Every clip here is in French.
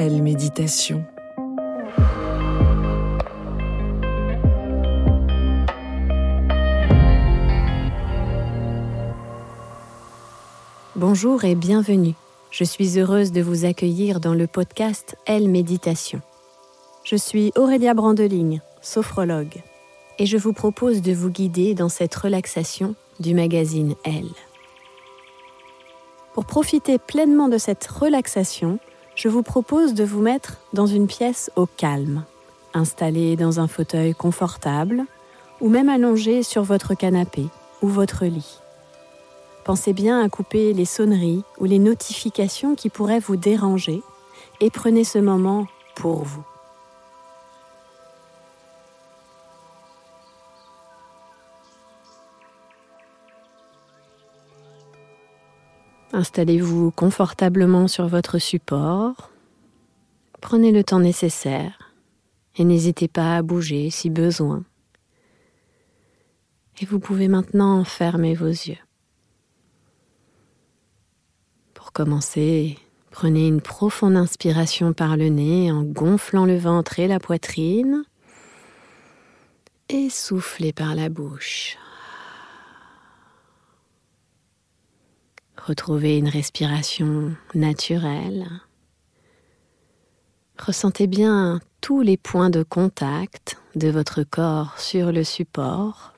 Elle méditation. Bonjour et bienvenue. Je suis heureuse de vous accueillir dans le podcast Elle Méditation. Je suis Aurélia Brandeligne, sophrologue, et je vous propose de vous guider dans cette relaxation du magazine Elle. Pour profiter pleinement de cette relaxation, je vous propose de vous mettre dans une pièce au calme, installé dans un fauteuil confortable ou même allongé sur votre canapé ou votre lit. Pensez bien à couper les sonneries ou les notifications qui pourraient vous déranger et prenez ce moment pour vous. Installez-vous confortablement sur votre support. Prenez le temps nécessaire et n'hésitez pas à bouger si besoin. Et vous pouvez maintenant fermer vos yeux. Pour commencer, prenez une profonde inspiration par le nez en gonflant le ventre et la poitrine et soufflez par la bouche. Retrouvez une respiration naturelle. Ressentez bien tous les points de contact de votre corps sur le support.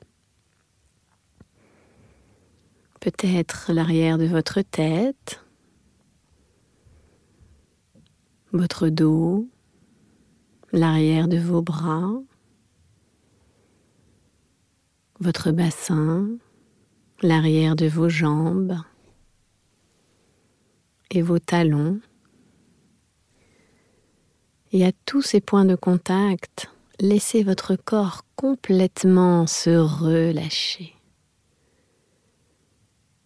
Peut-être l'arrière de votre tête, votre dos, l'arrière de vos bras, votre bassin, l'arrière de vos jambes et vos talons. Et à tous ces points de contact, laissez votre corps complètement se relâcher.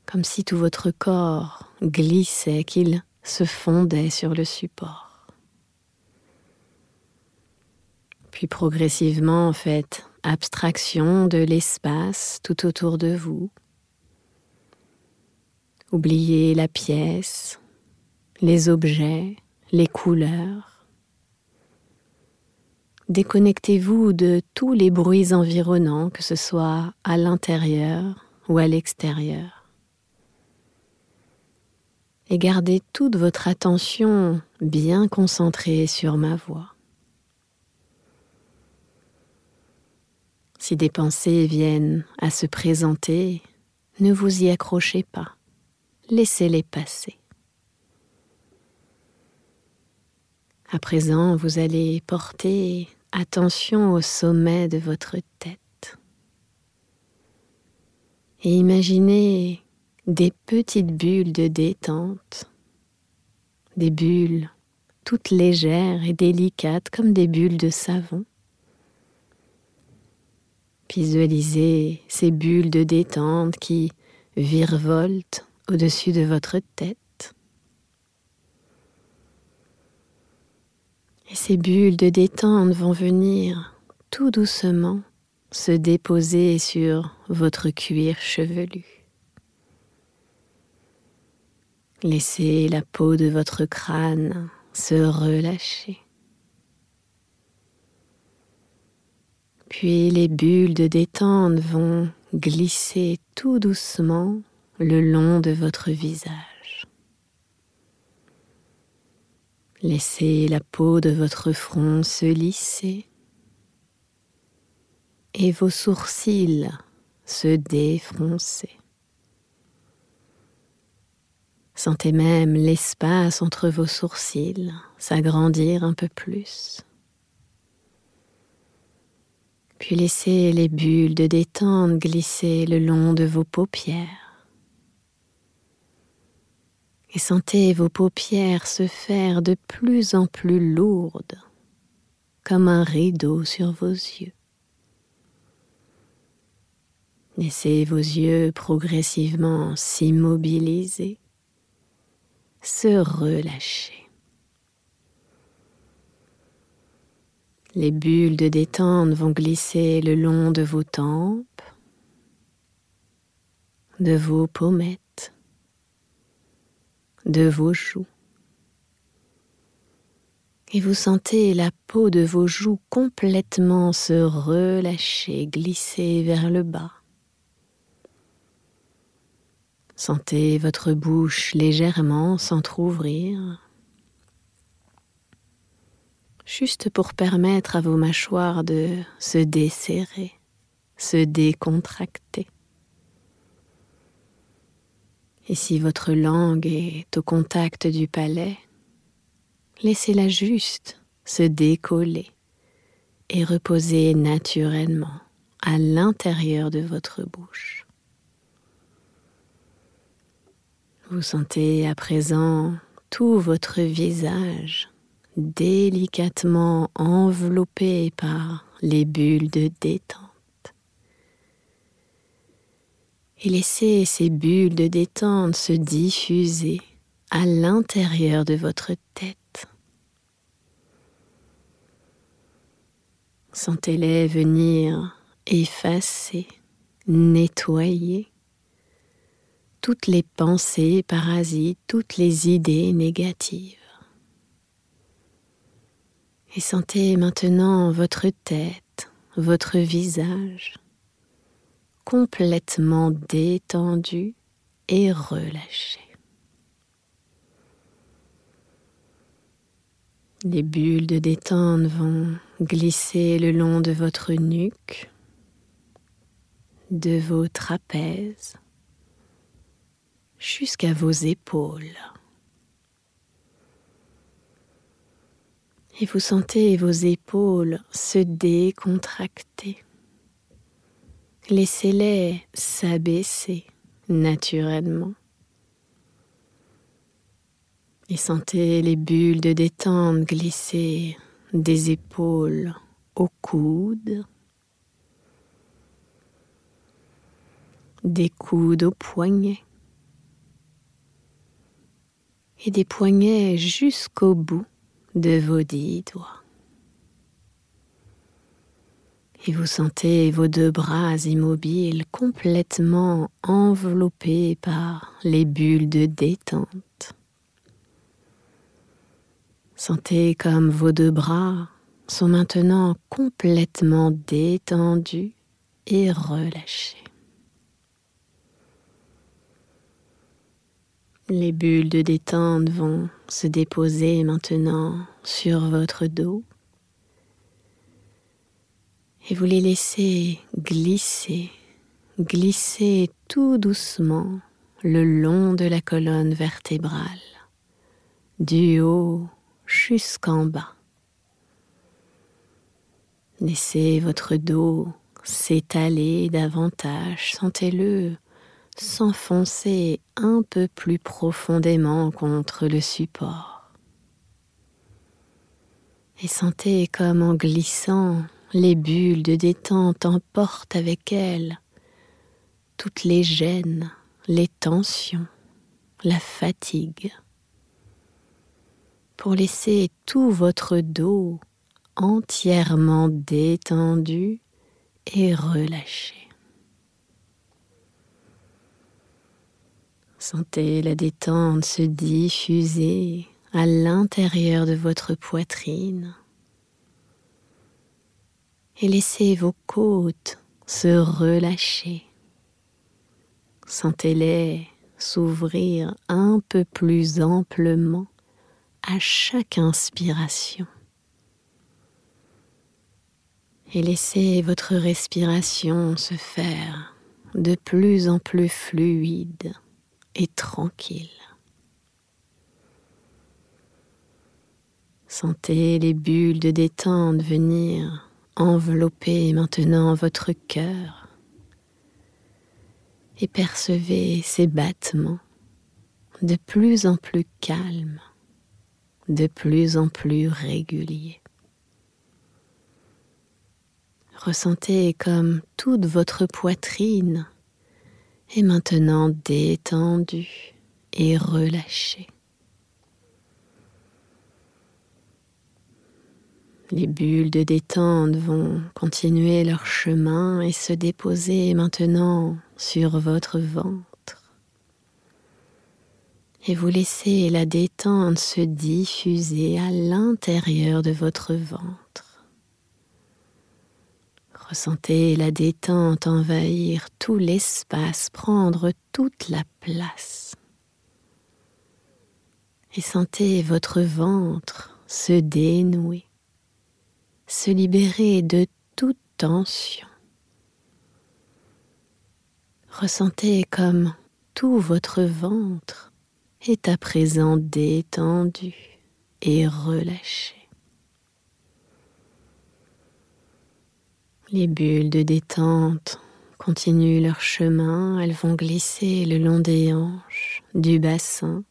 Comme si tout votre corps glissait, qu'il se fondait sur le support. Puis progressivement, faites abstraction de l'espace tout autour de vous. Oubliez la pièce, les objets, les couleurs. Déconnectez-vous de tous les bruits environnants, que ce soit à l'intérieur ou à l'extérieur. Et gardez toute votre attention bien concentrée sur ma voix. Si des pensées viennent à se présenter, ne vous y accrochez pas, laissez-les passer. À présent, vous allez porter attention au sommet de votre tête. Et imaginez des petites bulles de détente, des bulles toutes légères et délicates comme des bulles de savon. Visualisez ces bulles de détente qui virevoltent au-dessus de votre tête. Ces bulles de détente vont venir tout doucement se déposer sur votre cuir chevelu. Laissez la peau de votre crâne se relâcher. Puis les bulles de détente vont glisser tout doucement le long de votre visage. Laissez la peau de votre front se lisser et vos sourcils se défroncer. Sentez même l'espace entre vos sourcils s'agrandir un peu plus. Puis laissez les bulles de détente glisser le long de vos paupières. Et sentez vos paupières se faire de plus en plus lourdes, comme un rideau sur vos yeux. Laissez vos yeux progressivement s'immobiliser se relâcher. Les bulles de détente vont glisser le long de vos tempes, de vos pommettes, de vos joues. Et vous sentez la peau de vos joues complètement se relâcher, glisser vers le bas. Sentez votre bouche légèrement s'entr'ouvrir, juste pour permettre à vos mâchoires de se desserrer, se décontracter. Et si votre langue est au contact du palais, laissez-la juste se décoller et reposer naturellement à l'intérieur de votre bouche. Vous sentez à présent tout votre visage délicatement enveloppé par les bulles de détente. Et laissez ces bulles de détente se diffuser à l'intérieur de votre tête. Sentez-les venir effacer, nettoyer toutes les pensées parasites, toutes les idées négatives. Et sentez maintenant votre tête, votre visage complètement détendu et relâché. Les bulles de détente vont glisser le long de votre nuque, de vos trapèzes, jusqu'à vos épaules. Et vous sentez vos épaules se décontracter. Laissez-les s'abaisser naturellement. Et sentez les bulles de détente glisser des épaules aux coudes, des coudes aux poignets, et des poignets jusqu'au bout de vos dix doigts. Et vous sentez vos deux bras immobiles complètement enveloppés par les bulles de détente. Sentez comme vos deux bras sont maintenant complètement détendus et relâchés. Les bulles de détente vont se déposer maintenant sur votre dos et vous les laissez glisser, glisser tout doucement le long de la colonne vertébrale, du haut jusqu'en bas. Laissez votre dos s'étaler davantage, sentez-le s'enfoncer un peu plus profondément contre le support. Et sentez comme en glissant, les bulles de détente emportent avec elles toutes les gênes, les tensions, la fatigue, pour laisser tout votre dos entièrement détendu et relâché. Sentez la détente se diffuser à l'intérieur de votre poitrine et laissez vos côtes se relâcher. Sentez-les s'ouvrir un peu plus amplement à chaque inspiration. Et laissez votre respiration se faire de plus en plus fluide et tranquille. Sentez les bulles de détente venir envelopper maintenant votre cœur et percevez ces battements de plus en plus calmes, de plus en plus réguliers. Ressentez comme toute votre poitrine est maintenant détendu et relâché. Les bulles de détente vont continuer leur chemin et se déposer maintenant sur votre ventre. Et vous laissez la détente se diffuser à l'intérieur de votre ventre. Ressentez la détente envahir tout l'espace, prendre toute la place. Et sentez votre ventre se dénouer, se libérer de toute tension. Ressentez comme tout votre ventre est à présent détendu et relâché. Les bulles de détente continuent leur chemin, elles vont glisser le long des hanches, du bassin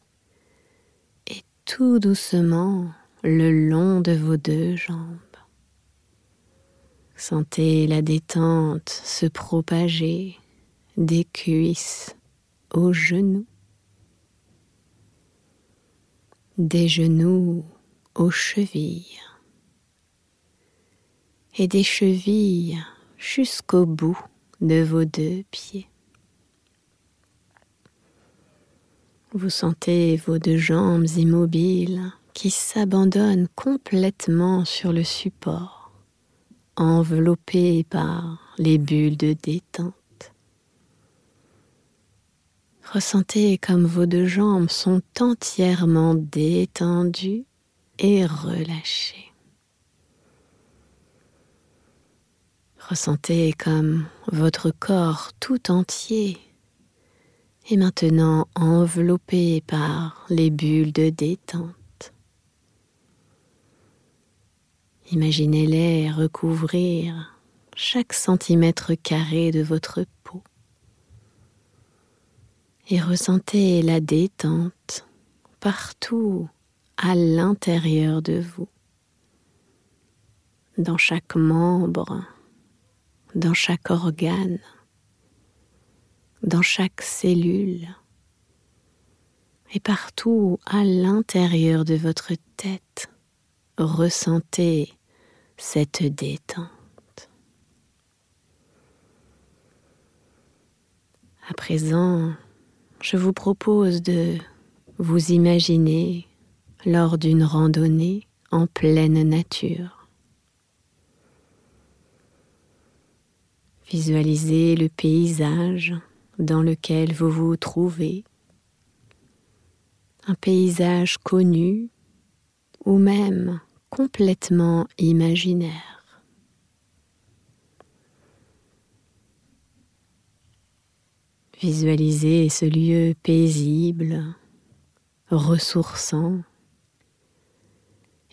et tout doucement le long de vos deux jambes. Sentez la détente se propager des cuisses aux genoux, des genoux aux chevilles. Et des chevilles jusqu'au bout de vos deux pieds. Vous sentez vos deux jambes immobiles qui s'abandonnent complètement sur le support, enveloppées par les bulles de détente. Ressentez comme vos deux jambes sont entièrement détendues et relâchées. Ressentez comme votre corps tout entier est maintenant enveloppé par les bulles de détente. Imaginez-les recouvrir chaque centimètre carré de votre peau. Et ressentez la détente partout à l'intérieur de vous, dans chaque membre dans chaque organe, dans chaque cellule. Et partout à l'intérieur de votre tête, ressentez cette détente. À présent, je vous propose de vous imaginer lors d'une randonnée en pleine nature. Visualisez le paysage dans lequel vous vous trouvez, un paysage connu ou même complètement imaginaire. Visualisez ce lieu paisible, ressourçant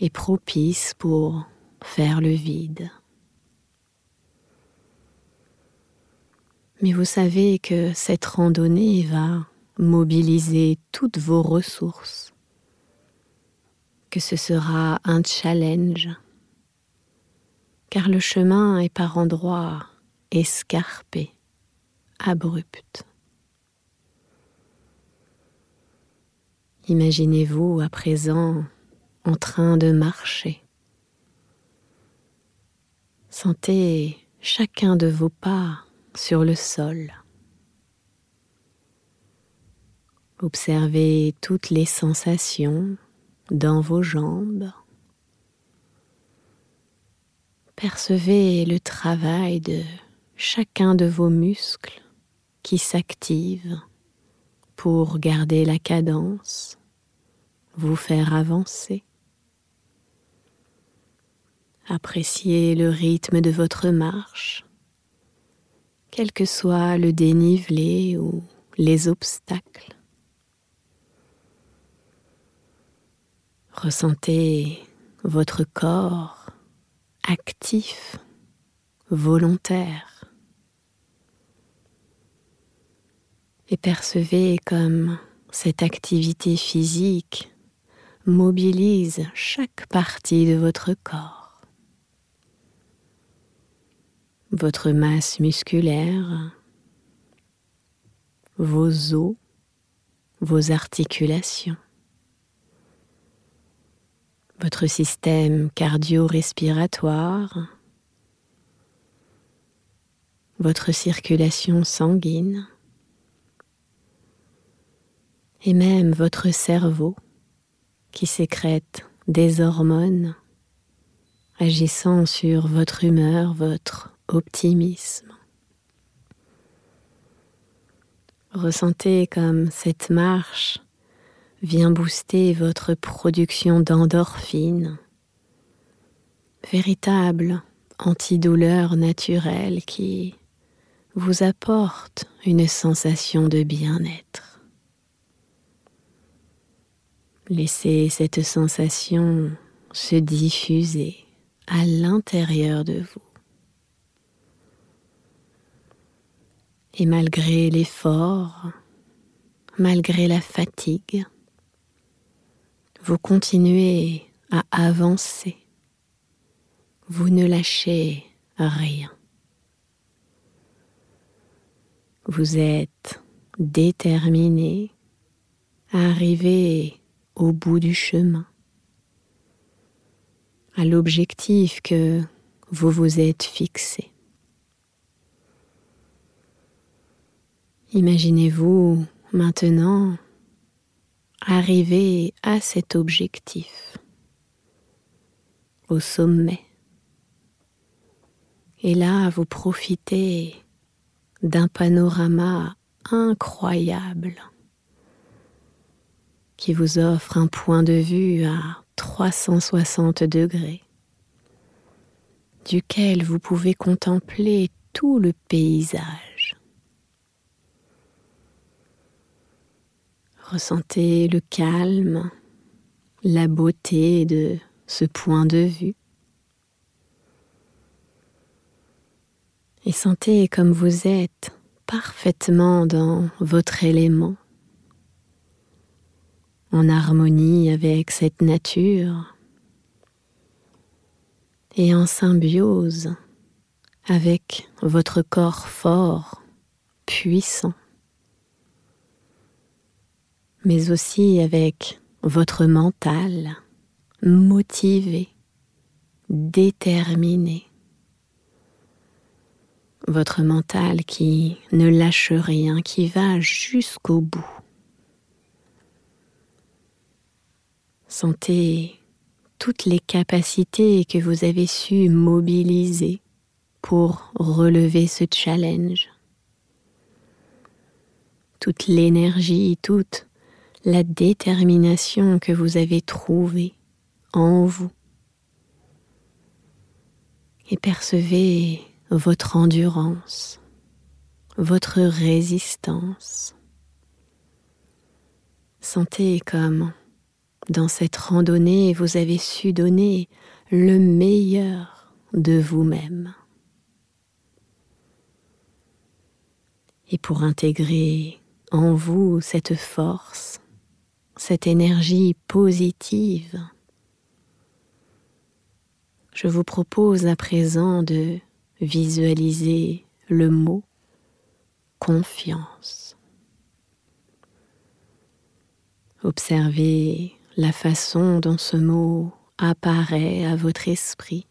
et propice pour faire le vide. Mais vous savez que cette randonnée va mobiliser toutes vos ressources que ce sera un challenge, car le chemin est par endroits escarpé, abrupt. Imaginez-vous à présent en train de marcher. Sentez chacun de vos pas sur le sol. Observez toutes les sensations dans vos jambes. Percevez le travail de chacun de vos muscles qui s'active pour garder la cadence, vous faire avancer. Appréciez le rythme de votre marche, quel que soit le dénivelé ou les obstacles. Ressentez votre corps actif, volontaire. Et percevez comme cette activité physique mobilise chaque partie de votre corps. Votre masse musculaire, vos os, vos articulations votre système cardio-respiratoire, votre circulation sanguine et même votre cerveau qui sécrète des hormones agissant sur votre humeur, votre optimisme. Ressentez comme cette marche vient booster votre production d'endorphine, véritable antidouleur naturelle qui vous apporte une sensation de bien-être. Laissez cette sensation se diffuser à l'intérieur de vous. Et malgré l'effort, malgré la fatigue, vous continuez à avancer. Vous ne lâchez rien. Vous êtes déterminé à arriver au bout du chemin, à l'objectif que vous vous êtes fixé. Imaginez-vous maintenant arriver à cet objectif, au sommet. Et là, vous profitez d'un panorama incroyable qui vous offre un point de vue à 360 degrés, duquel vous pouvez contempler tout le paysage. Ressentez le calme, la beauté de ce point de vue. Et sentez comme vous êtes parfaitement dans votre élément, en harmonie avec cette nature et en symbiose avec votre corps fort, puissant mais aussi avec votre mental motivé, déterminé. Votre mental qui ne lâche rien, qui va jusqu'au bout. Sentez toutes les capacités que vous avez su mobiliser pour relever ce challenge. Toute l'énergie, toute la détermination que vous avez trouvée en vous. Et percevez votre endurance, votre résistance. Sentez comme dans cette randonnée vous avez su donner le meilleur de vous-même. Et pour intégrer en vous cette force, cette énergie positive, je vous propose à présent de visualiser le mot confiance. Observez la façon dont ce mot apparaît à votre esprit.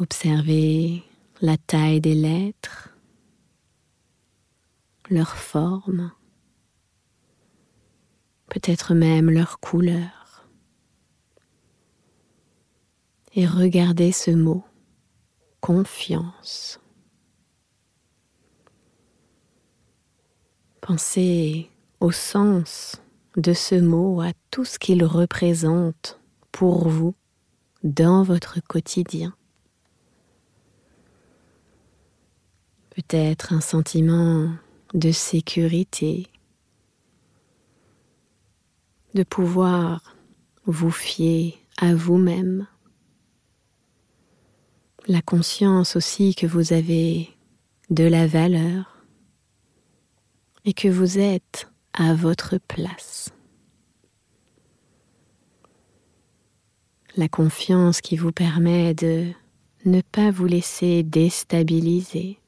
Observez la taille des lettres, leur forme, peut-être même leur couleur. Et regardez ce mot, confiance. Pensez au sens de ce mot, à tout ce qu'il représente pour vous dans votre quotidien. Peut-être un sentiment de sécurité, de pouvoir vous fier à vous-même, la conscience aussi que vous avez de la valeur et que vous êtes à votre place. La confiance qui vous permet de ne pas vous laisser déstabiliser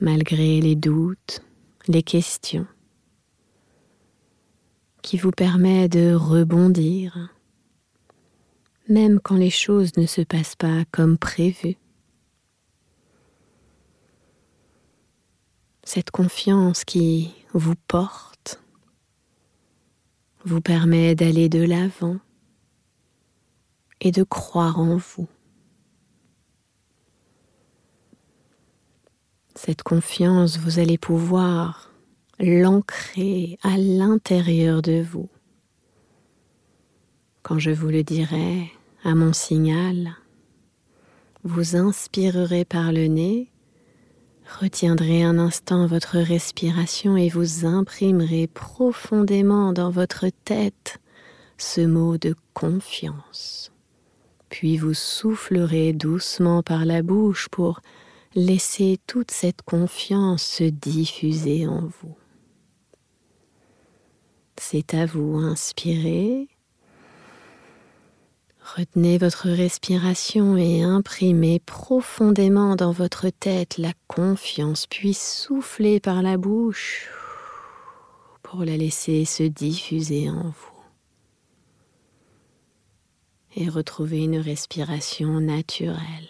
malgré les doutes, les questions, qui vous permet de rebondir, même quand les choses ne se passent pas comme prévu. Cette confiance qui vous porte, vous permet d'aller de l'avant et de croire en vous. Cette confiance, vous allez pouvoir l'ancrer à l'intérieur de vous. Quand je vous le dirai à mon signal, vous inspirerez par le nez, retiendrez un instant votre respiration et vous imprimerez profondément dans votre tête ce mot de confiance. Puis vous soufflerez doucement par la bouche pour Laissez toute cette confiance se diffuser en vous. C'est à vous, inspirez. Retenez votre respiration et imprimez profondément dans votre tête la confiance, puis soufflez par la bouche pour la laisser se diffuser en vous. Et retrouver une respiration naturelle.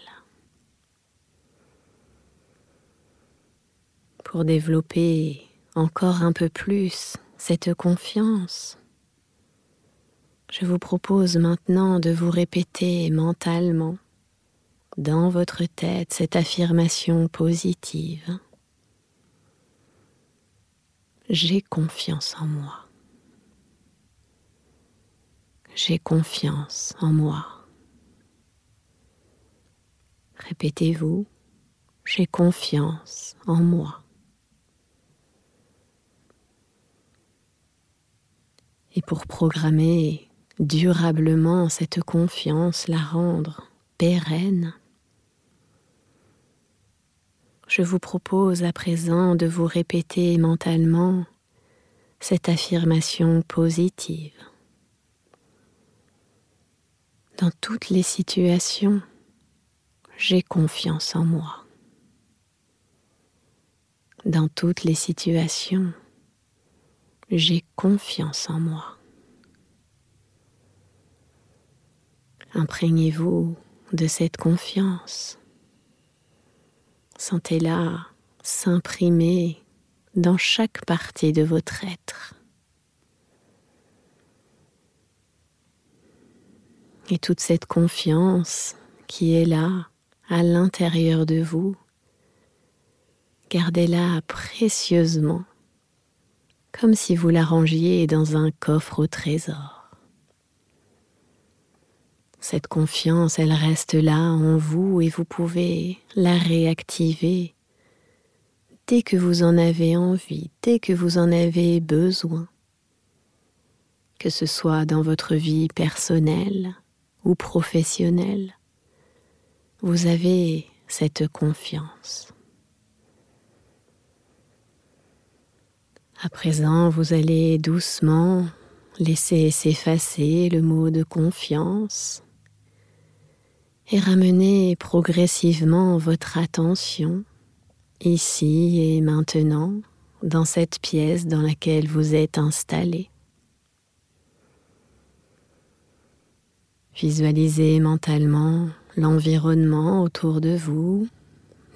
pour développer encore un peu plus cette confiance, je vous propose maintenant de vous répéter mentalement dans votre tête cette affirmation positive. J'ai confiance en moi. J'ai confiance en moi. Répétez-vous, j'ai confiance en moi. Et pour programmer durablement cette confiance, la rendre pérenne, je vous propose à présent de vous répéter mentalement cette affirmation positive. Dans toutes les situations, j'ai confiance en moi. Dans toutes les situations, j'ai confiance en moi. Imprégnez-vous de cette confiance. Sentez-la s'imprimer dans chaque partie de votre être. Et toute cette confiance qui est là, à l'intérieur de vous, gardez-la précieusement comme si vous la rangiez dans un coffre au trésor. Cette confiance, elle reste là en vous et vous pouvez la réactiver dès que vous en avez envie, dès que vous en avez besoin, que ce soit dans votre vie personnelle ou professionnelle. Vous avez cette confiance. À présent, vous allez doucement laisser s'effacer le mot de confiance et ramener progressivement votre attention ici et maintenant dans cette pièce dans laquelle vous êtes installé. Visualisez mentalement l'environnement autour de vous,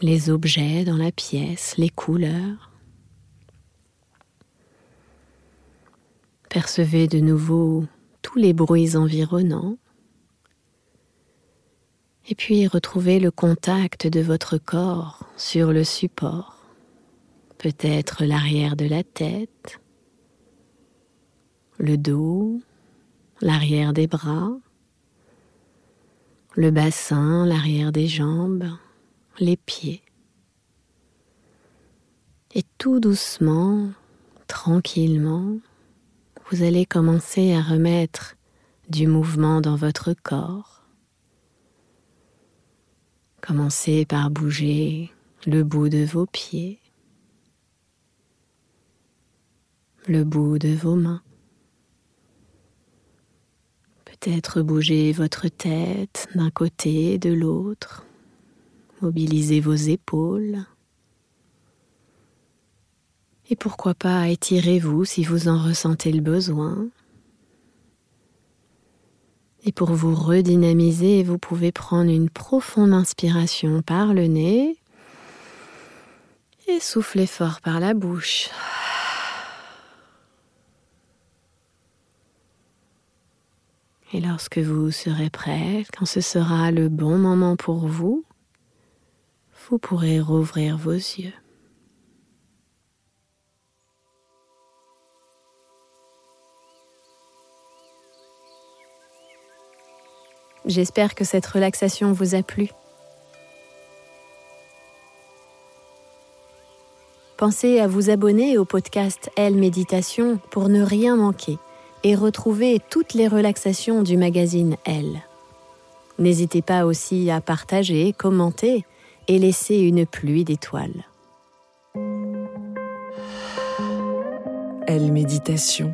les objets dans la pièce, les couleurs. Percevez de nouveau tous les bruits environnants. Et puis retrouvez le contact de votre corps sur le support, peut-être l'arrière de la tête, le dos, l'arrière des bras, le bassin, l'arrière des jambes, les pieds. Et tout doucement, tranquillement, vous allez commencer à remettre du mouvement dans votre corps. Commencez par bouger le bout de vos pieds, le bout de vos mains. Peut-être bouger votre tête d'un côté et de l'autre. Mobilisez vos épaules. Et pourquoi pas étirez-vous si vous en ressentez le besoin. Et pour vous redynamiser, vous pouvez prendre une profonde inspiration par le nez et souffler fort par la bouche. Et lorsque vous serez prêt, quand ce sera le bon moment pour vous, vous pourrez rouvrir vos yeux. J'espère que cette relaxation vous a plu. Pensez à vous abonner au podcast Elle Méditation pour ne rien manquer et retrouver toutes les relaxations du magazine Elle. N'hésitez pas aussi à partager, commenter et laisser une pluie d'étoiles. Elle Méditation